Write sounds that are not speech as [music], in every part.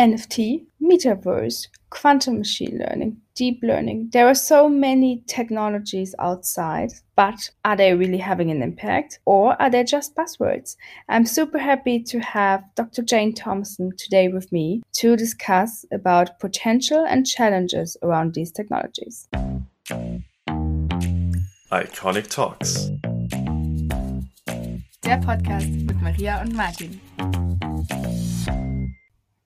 NFT, metaverse, quantum machine learning, deep learning. There are so many technologies outside, but are they really having an impact or are they just buzzwords? I'm super happy to have Dr. Jane Thomason today with me to discuss about potential and challenges around these technologies. Iconic Talks. Der Podcast mit Maria und Martin.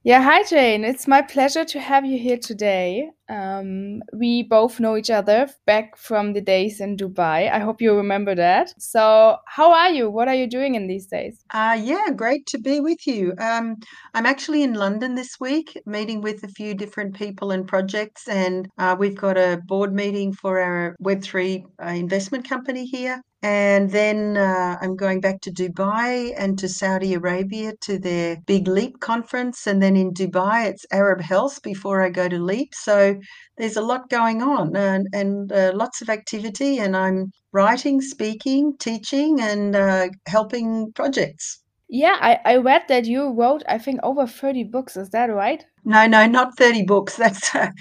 Yeah, hi Jane. It's my pleasure to have you here today. Um, we both know each other back from the days in Dubai. I hope you remember that. So, how are you? What are you doing in these days? Uh, yeah, great to be with you. Um, I'm actually in London this week, meeting with a few different people and projects, and uh, we've got a board meeting for our Web3 uh, investment company here. And then uh, I'm going back to Dubai and to Saudi Arabia to their Big Leap conference. And then in Dubai, it's Arab Health before I go to Leap. So there's a lot going on and, and uh, lots of activity. And I'm writing, speaking, teaching, and uh, helping projects. Yeah, I, I read that you wrote, I think, over 30 books. Is that right? No, no, not 30 books. [laughs] That's a,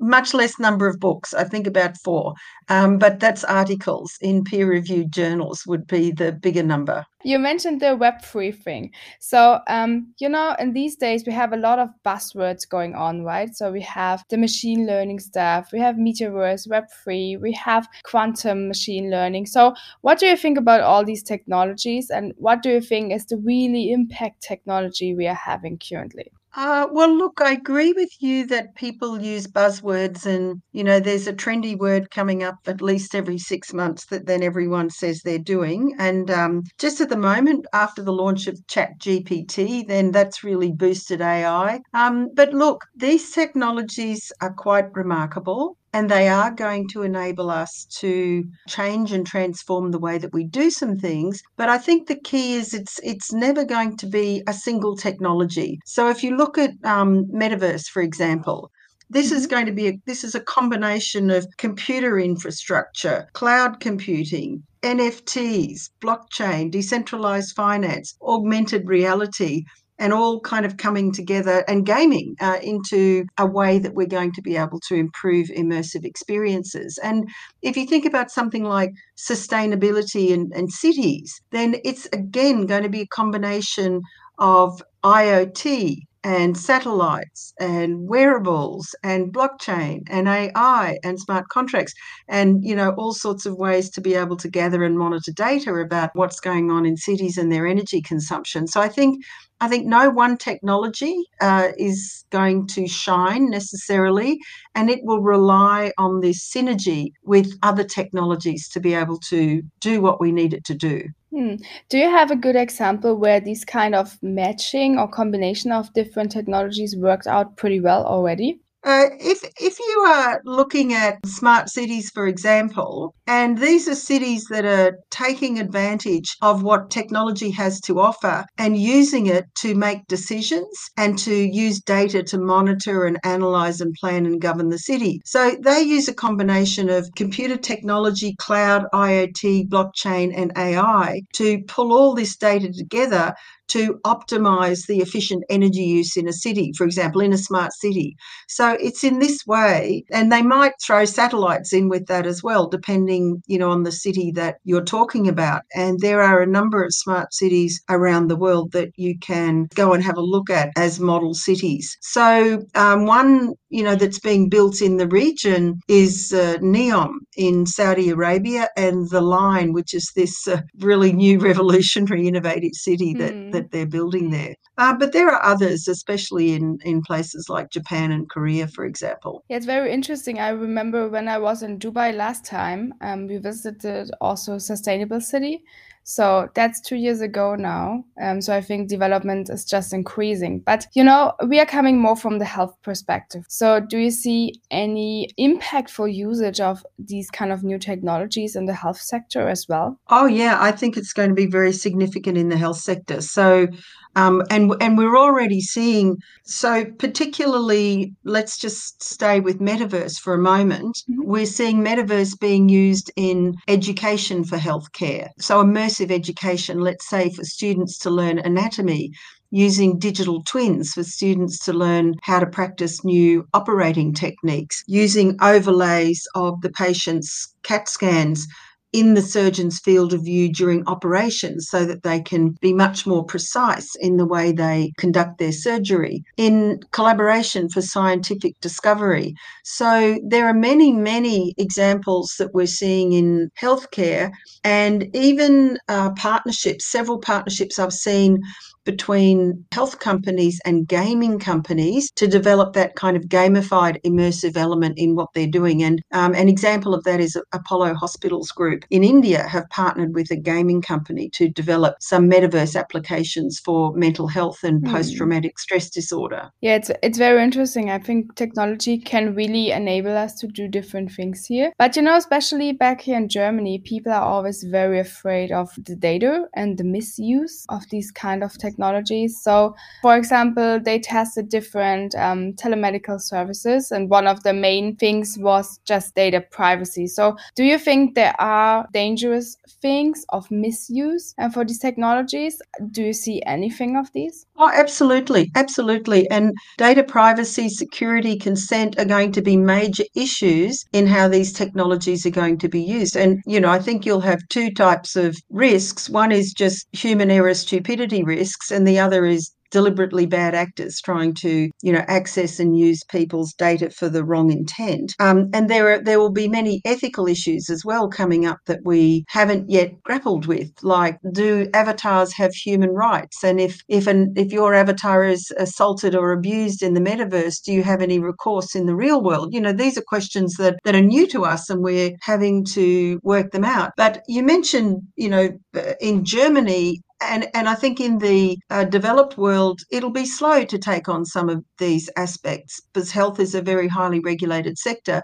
much less number of books. I think about four. Um, but that's articles in peer reviewed journals, would be the bigger number. You mentioned the Web3 thing. So, um, you know, in these days, we have a lot of buzzwords going on, right? So, we have the machine learning stuff, we have Metaverse, Web3, we have quantum machine learning. So, what do you think about all these technologies? And what do you think is the really impact technology we are having currently? Uh, well, look, I agree with you that people use buzzwords, and you know, there's a trendy word coming up at least every six months that then everyone says they're doing. And um, just at the moment, after the launch of Chat GPT, then that's really boosted AI. Um, but look, these technologies are quite remarkable and they are going to enable us to change and transform the way that we do some things. But i think the key is it's it's never going to be a single technology. So if you look at um, metaverse for example this is mm-hmm. going to be a, this is a combination of computer infrastructure cloud computing nfts blockchain decentralized finance augmented reality and all kind of coming together and gaming uh, into a way that we're going to be able to improve immersive experiences. And if you think about something like sustainability and, and cities, then it's again going to be a combination of IoT and satellites and wearables and blockchain and AI and smart contracts and you know all sorts of ways to be able to gather and monitor data about what's going on in cities and their energy consumption. So I think I think no one technology uh, is going to shine necessarily, and it will rely on this synergy with other technologies to be able to do what we need it to do. Hmm. Do you have a good example where this kind of matching or combination of different technologies worked out pretty well already? Uh, if if you are looking at smart cities, for example, and these are cities that are taking advantage of what technology has to offer and using it to make decisions and to use data to monitor and analyze and plan and govern the city. So they use a combination of computer technology, cloud, IoT, blockchain, and AI to pull all this data together to optimize the efficient energy use in a city, for example, in a smart city. So it's in this way, and they might throw satellites in with that as well, depending, you know, on the city that you're talking about. And there are a number of smart cities around the world that you can go and have a look at as model cities. So um, one, you know, that's being built in the region is uh, Neom in Saudi Arabia and the Line, which is this uh, really new [laughs] revolutionary innovative city that, mm. that they're building there. Uh, but there are others, especially in, in places like Japan and Korea, for example. Yeah, it's very interesting. I remember when I was in Dubai last time, um, we visited also Sustainable City. So that's two years ago now. Um, so I think development is just increasing. But you know, we are coming more from the health perspective. So do you see any impactful usage of these kind of new technologies in the health sector as well? Oh yeah, I think it's going to be very significant in the health sector. So um, and and we're already seeing so particularly let's just stay with metaverse for a moment mm-hmm. we're seeing metaverse being used in education for healthcare so immersive education let's say for students to learn anatomy using digital twins for students to learn how to practice new operating techniques, using overlays of the patient's CAT scans in the surgeon's field of view during operations so that they can be much more precise in the way they conduct their surgery, in collaboration for scientific discovery. So there are many, many examples that we're seeing in healthcare and even uh, partnerships, several partnerships I've seen between health companies and gaming companies to develop that kind of gamified immersive element in what they're doing. And um, an example of that is Apollo Hospitals Group in India have partnered with a gaming company to develop some metaverse applications for mental health and mm. post-traumatic stress disorder. Yeah, it's it's very interesting. I think technology can really enable us to do different things here. But you know, especially back here in Germany, people are always very afraid of the data and the misuse of these kind of technologies. So, for example, they tested different um, telemedical services, and one of the main things was just data privacy. So, do you think there are dangerous things of misuse and for these technologies? Do you see anything of these? Oh, absolutely. Absolutely. And data privacy, security, consent are going to be major issues in how these technologies are going to be used. And, you know, I think you'll have two types of risks. One is just human error, stupidity risks, and the other is deliberately bad actors trying to, you know, access and use people's data for the wrong intent. Um, and there are there will be many ethical issues as well coming up that we haven't yet grappled with, like do avatars have human rights? And if if an if your avatar is assaulted or abused in the metaverse, do you have any recourse in the real world? You know, these are questions that that are new to us, and we're having to work them out. But you mentioned, you know, in Germany, and and I think in the uh, developed world, it'll be slow to take on some of these aspects because health is a very highly regulated sector.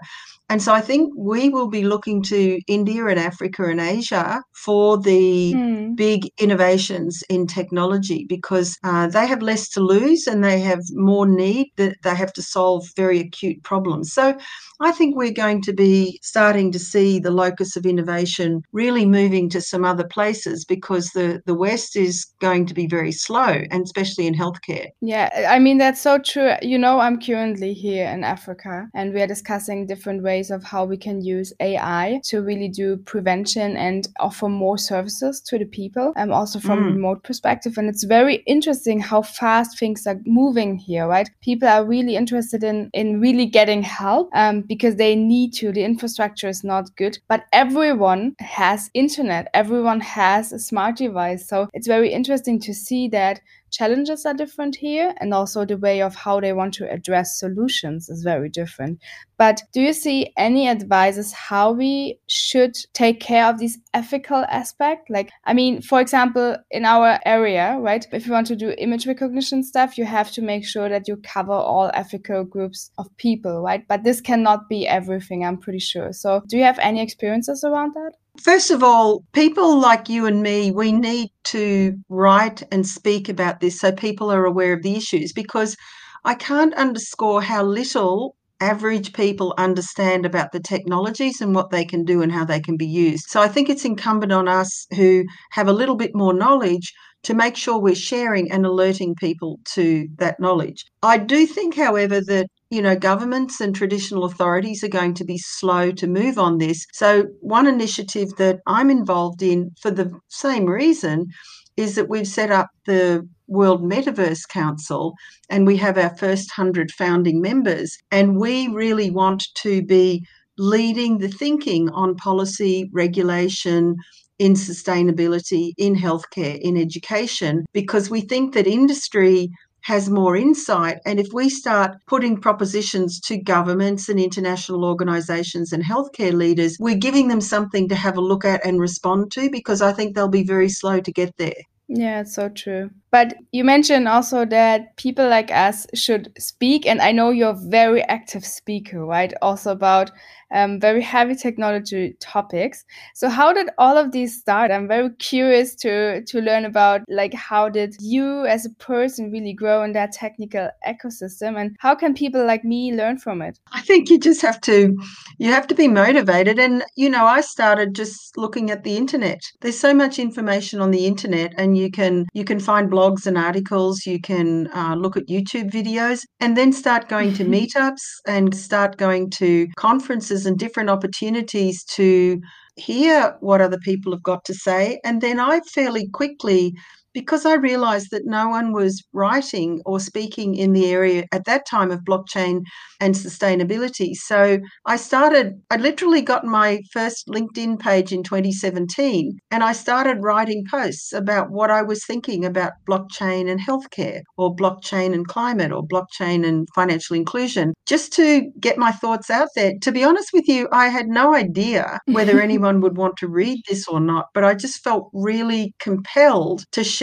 And so I think we will be looking to India and Africa and Asia for the mm. big innovations in technology because uh, they have less to lose and they have more need that they have to solve very acute problems. So I think we're going to be starting to see the locus of innovation really moving to some other places because the, the West is going to be very slow, and especially in healthcare. Yeah, I mean, that's so true. You know, I'm currently here in Africa and we are discussing different ways of how we can use AI to really do prevention and offer more services to the people, and um, also from mm. a remote perspective. And it's very interesting how fast things are moving here, right? People are really interested in, in really getting help. Um, because they need to. The infrastructure is not good, but everyone has internet. Everyone has a smart device. So it's very interesting to see that challenges are different here and also the way of how they want to address solutions is very different. But do you see any advices how we should take care of this ethical aspect? Like i mean for example in our area right if you want to do image recognition stuff you have to make sure that you cover all ethical groups of people right? But this cannot be everything i'm pretty sure. So do you have any experiences around that First of all, people like you and me, we need to write and speak about this so people are aware of the issues because I can't underscore how little average people understand about the technologies and what they can do and how they can be used. So I think it's incumbent on us who have a little bit more knowledge to make sure we're sharing and alerting people to that knowledge. I do think, however, that you know, governments and traditional authorities are going to be slow to move on this. So, one initiative that I'm involved in for the same reason is that we've set up the World Metaverse Council and we have our first 100 founding members. And we really want to be leading the thinking on policy, regulation, in sustainability, in healthcare, in education, because we think that industry has more insight. And if we start putting propositions to governments and international organizations and healthcare leaders, we're giving them something to have a look at and respond to because I think they'll be very slow to get there. Yeah, it's so true. But you mentioned also that people like us should speak, and I know you're a very active speaker, right? Also about um, very heavy technology topics. So how did all of these start? I'm very curious to to learn about like how did you as a person really grow in that technical ecosystem, and how can people like me learn from it? I think you just have to you have to be motivated, and you know I started just looking at the internet. There's so much information on the internet, and you can you can find blogs blogs and articles, you can uh, look at YouTube videos, and then start going to meetups and start going to conferences and different opportunities to hear what other people have got to say. And then I fairly quickly because I realized that no one was writing or speaking in the area at that time of blockchain and sustainability. So I started, I literally got my first LinkedIn page in 2017 and I started writing posts about what I was thinking about blockchain and healthcare or blockchain and climate or blockchain and financial inclusion just to get my thoughts out there. To be honest with you, I had no idea whether [laughs] anyone would want to read this or not, but I just felt really compelled to share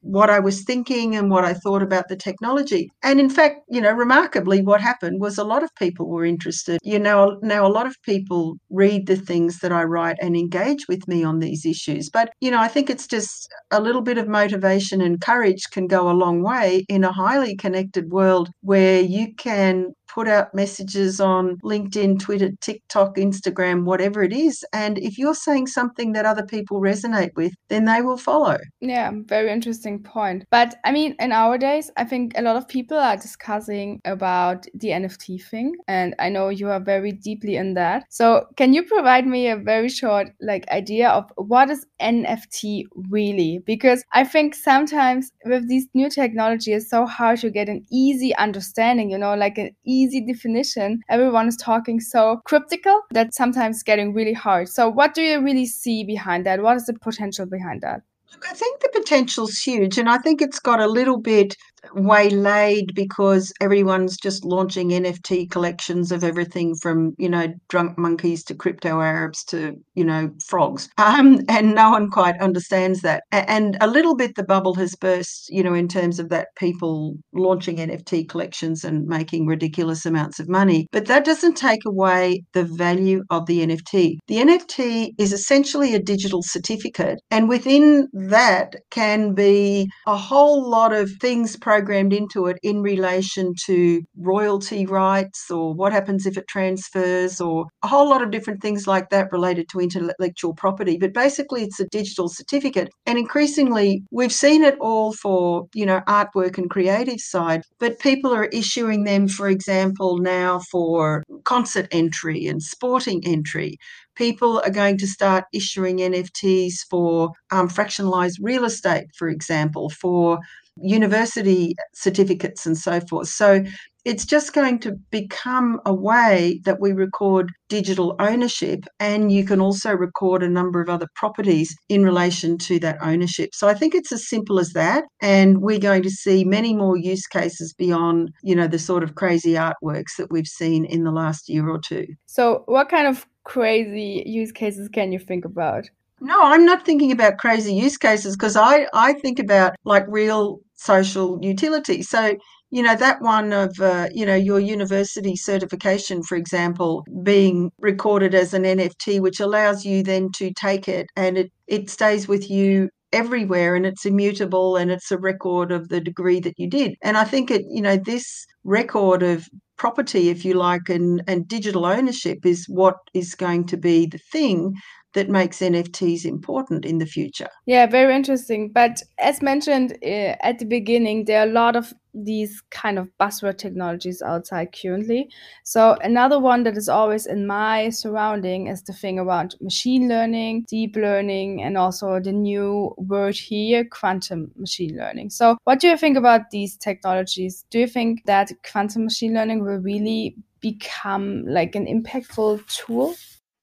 what I was thinking and what I thought about the technology. And in fact, you know, remarkably, what happened was a lot of people were interested. You know, now a lot of people read the things that I write and engage with me on these issues. But, you know, I think it's just a little bit of motivation and courage can go a long way in a highly connected world where you can put out messages on LinkedIn, Twitter, TikTok, Instagram, whatever it is. And if you're saying something that other people resonate with, then they will follow. Yeah, very interesting point. But I mean, in our days, I think a lot of people are discussing about the NFT thing. And I know you are very deeply in that. So can you provide me a very short like idea of what is NFT really? Because I think sometimes with these new technology, it's so hard to get an easy understanding, you know, like an easy easy definition. Everyone is talking so cryptical that sometimes getting really hard. So what do you really see behind that? What is the potential behind that? Look, I think the potential's huge, and I think it's got a little bit waylaid because everyone's just launching NFT collections of everything from, you know, drunk monkeys to crypto Arabs to, you know, frogs. [laughs] Um, and no one quite understands that. And a little bit the bubble has burst, you know, in terms of that people launching NFT collections and making ridiculous amounts of money. But that doesn't take away the value of the NFT. The NFT is essentially a digital certificate. And within that can be a whole lot of things programmed into it in relation to royalty rights or what happens if it transfers or a whole lot of different things like that related to intellectual property. But basically, it's a digital certificate. And increasingly, we've seen it all for, you know, artwork and creative side, but people are issuing them, for example, now for concert entry and sporting entry people are going to start issuing NFTs for um, fractionalized real estate, for example, for university certificates and so forth. So it's just going to become a way that we record digital ownership and you can also record a number of other properties in relation to that ownership. So I think it's as simple as that and we're going to see many more use cases beyond, you know, the sort of crazy artworks that we've seen in the last year or two. So what kind of crazy use cases can you think about? No, I'm not thinking about crazy use cases because I, I think about like real social utility. So, you know, that one of, uh, you know, your university certification, for example, being recorded as an NFT, which allows you then to take it and it, it stays with you everywhere and it's immutable and it's a record of the degree that you did. And I think it, you know, this record of property, if you like, and, and digital ownership is what is going to be the thing that makes NFTs important in the future. Yeah, very interesting. But as mentioned uh, at the beginning, there are a lot of these kind of buzzword technologies outside currently. So another one that is always in my surrounding is the thing around machine learning, deep learning, and also the new word here, quantum machine learning. So what do you think about these technologies? Do you think that quantum machine learning will really become like an impactful tool?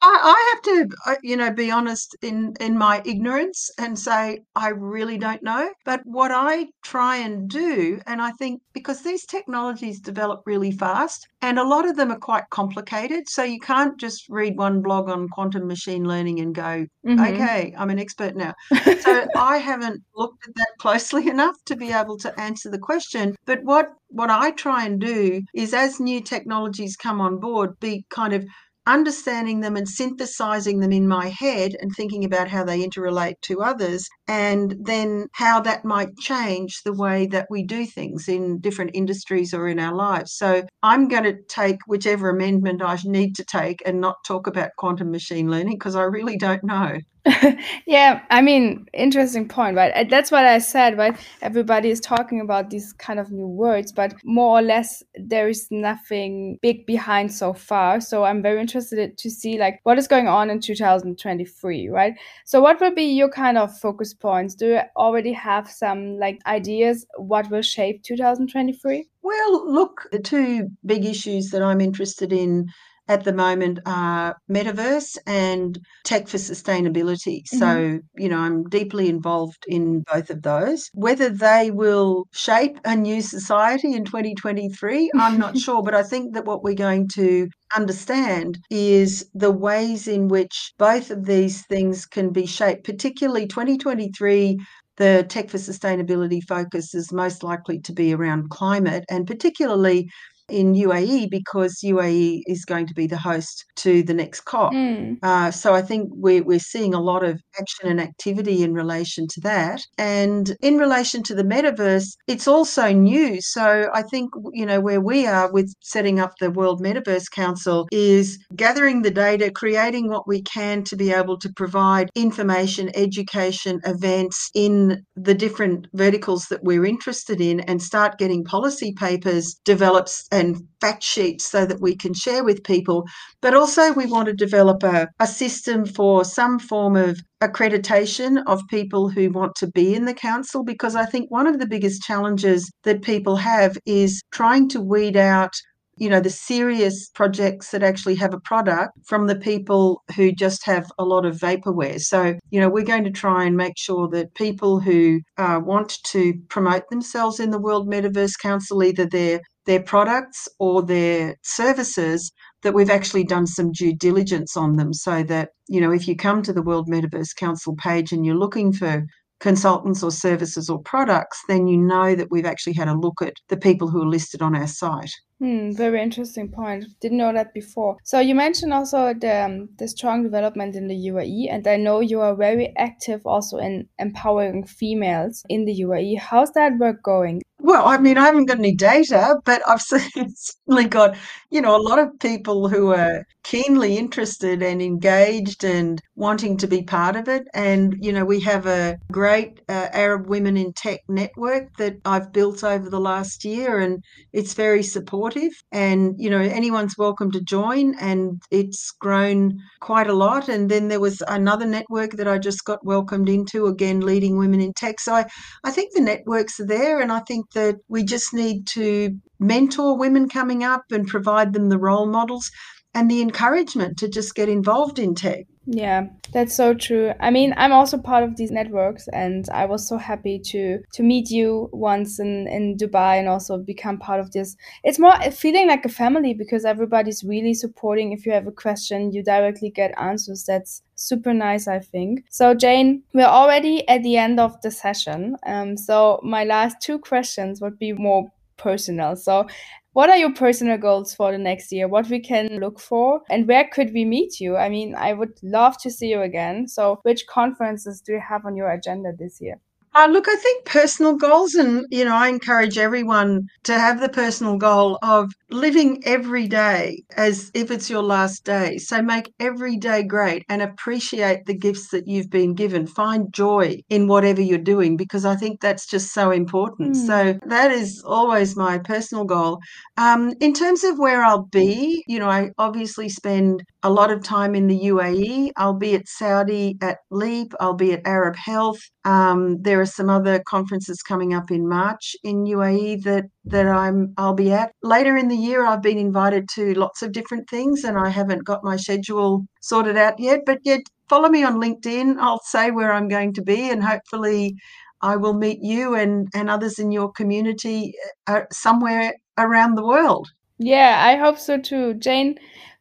I, I have to, uh, you know, be honest in in my ignorance and say I really don't know. But what I try and do, and I think because these technologies develop really fast, and a lot of them are quite complicated, so you can't just read one blog on quantum machine learning and go, mm-hmm. okay, I'm an expert now. so [laughs] I haven't looked at that closely [laughs] enough to be able to answer the question. But what what I try and do is, as new technologies come on board, be kind of understanding them and synthesizing them in my head and thinking about how they interrelate to others and then how that might change the way that we do things in different industries or in our lives. So I'm going to take whichever amendment I need to take and not talk about quantum machine learning because I really don't know. [laughs] yeah, I mean, interesting point, right? Uh, that's what I said, right? Everybody is talking about these kind of new words, but more or less there is nothing big behind so far. So I'm very interested to see like what is going on in 2023, right? So what will be your kind of focus points? Do you already have some like ideas what will shape 2023? Well, look, the two big issues that I'm interested in at the moment are metaverse and tech for sustainability. Mm-hmm. So, you know, I'm deeply involved in both of those. Whether they will shape a new society in 2023, I'm not [laughs] sure. But I think that what we're going to understand is the ways in which both of these things can be shaped, particularly 2023 the Tech for Sustainability focus is most likely to be around climate and particularly in UAE because UAE is going to be the host to the next COP. Mm. Uh, so I think we're, we're seeing a lot of action and activity in relation to that. And in relation to the metaverse, it's also new. So I think, you know, where we are with setting up the World Metaverse Council is gathering the data, creating what we can to be able to provide information, education, events in the different verticals that we're interested in and start getting policy papers developed and fact sheets so that we can share with people. But also, we want to develop a, a system for some form of accreditation of people who want to be in the council because I think one of the biggest challenges that people have is trying to weed out you know the serious projects that actually have a product from the people who just have a lot of vaporware so you know we're going to try and make sure that people who uh, want to promote themselves in the world metaverse council either they're their products or their services that we've actually done some due diligence on them so that you know if you come to the world metaverse council page and you're looking for consultants or services or products then you know that we've actually had a look at the people who are listed on our site Hmm, very interesting point. Didn't know that before. So you mentioned also the um, the strong development in the UAE, and I know you are very active also in empowering females in the UAE. How's that work going? Well, I mean, I haven't got any data, but I've [laughs] certainly got, you know, a lot of people who are keenly interested and engaged and wanting to be part of it. And, you know, we have a great uh, Arab Women in Tech network that I've built over the last year, and it's very supportive. And, you know, anyone's welcome to join, and it's grown quite a lot. And then there was another network that I just got welcomed into, again, leading women in tech. So I, I think the networks are there, and I think that we just need to mentor women coming up and provide them the role models and the encouragement to just get involved in tech. Yeah, that's so true. I mean, I'm also part of these networks and I was so happy to to meet you once in in Dubai and also become part of this. It's more feeling like a family because everybody's really supporting. If you have a question, you directly get answers. That's super nice, I think. So Jane, we're already at the end of the session. Um, so my last two questions would be more personal. So what are your personal goals for the next year? What we can look for? And where could we meet you? I mean, I would love to see you again. So, which conferences do you have on your agenda this year? Uh, look, I think personal goals, and you know, I encourage everyone to have the personal goal of living every day as if it's your last day. So make every day great and appreciate the gifts that you've been given. Find joy in whatever you're doing because I think that's just so important. Mm. So that is always my personal goal. Um, in terms of where I'll be, you know, I obviously spend a lot of time in the UAE. I'll be at Saudi at LEAP. I'll be at Arab Health. Um, there are some other conferences coming up in March in UAE that that I'm I'll be at. Later in the year, I've been invited to lots of different things, and I haven't got my schedule sorted out yet. But yet, follow me on LinkedIn. I'll say where I'm going to be, and hopefully, I will meet you and and others in your community uh, somewhere around the world. Yeah, I hope so too, Jane.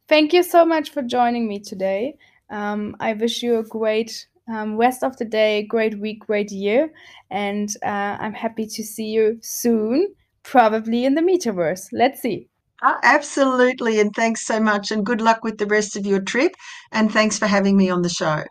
Thank you so much for joining me today. Um, I wish you a great um, rest of the day, great week, great year. And uh, I'm happy to see you soon, probably in the metaverse. Let's see. Oh, absolutely. And thanks so much. And good luck with the rest of your trip. And thanks for having me on the show.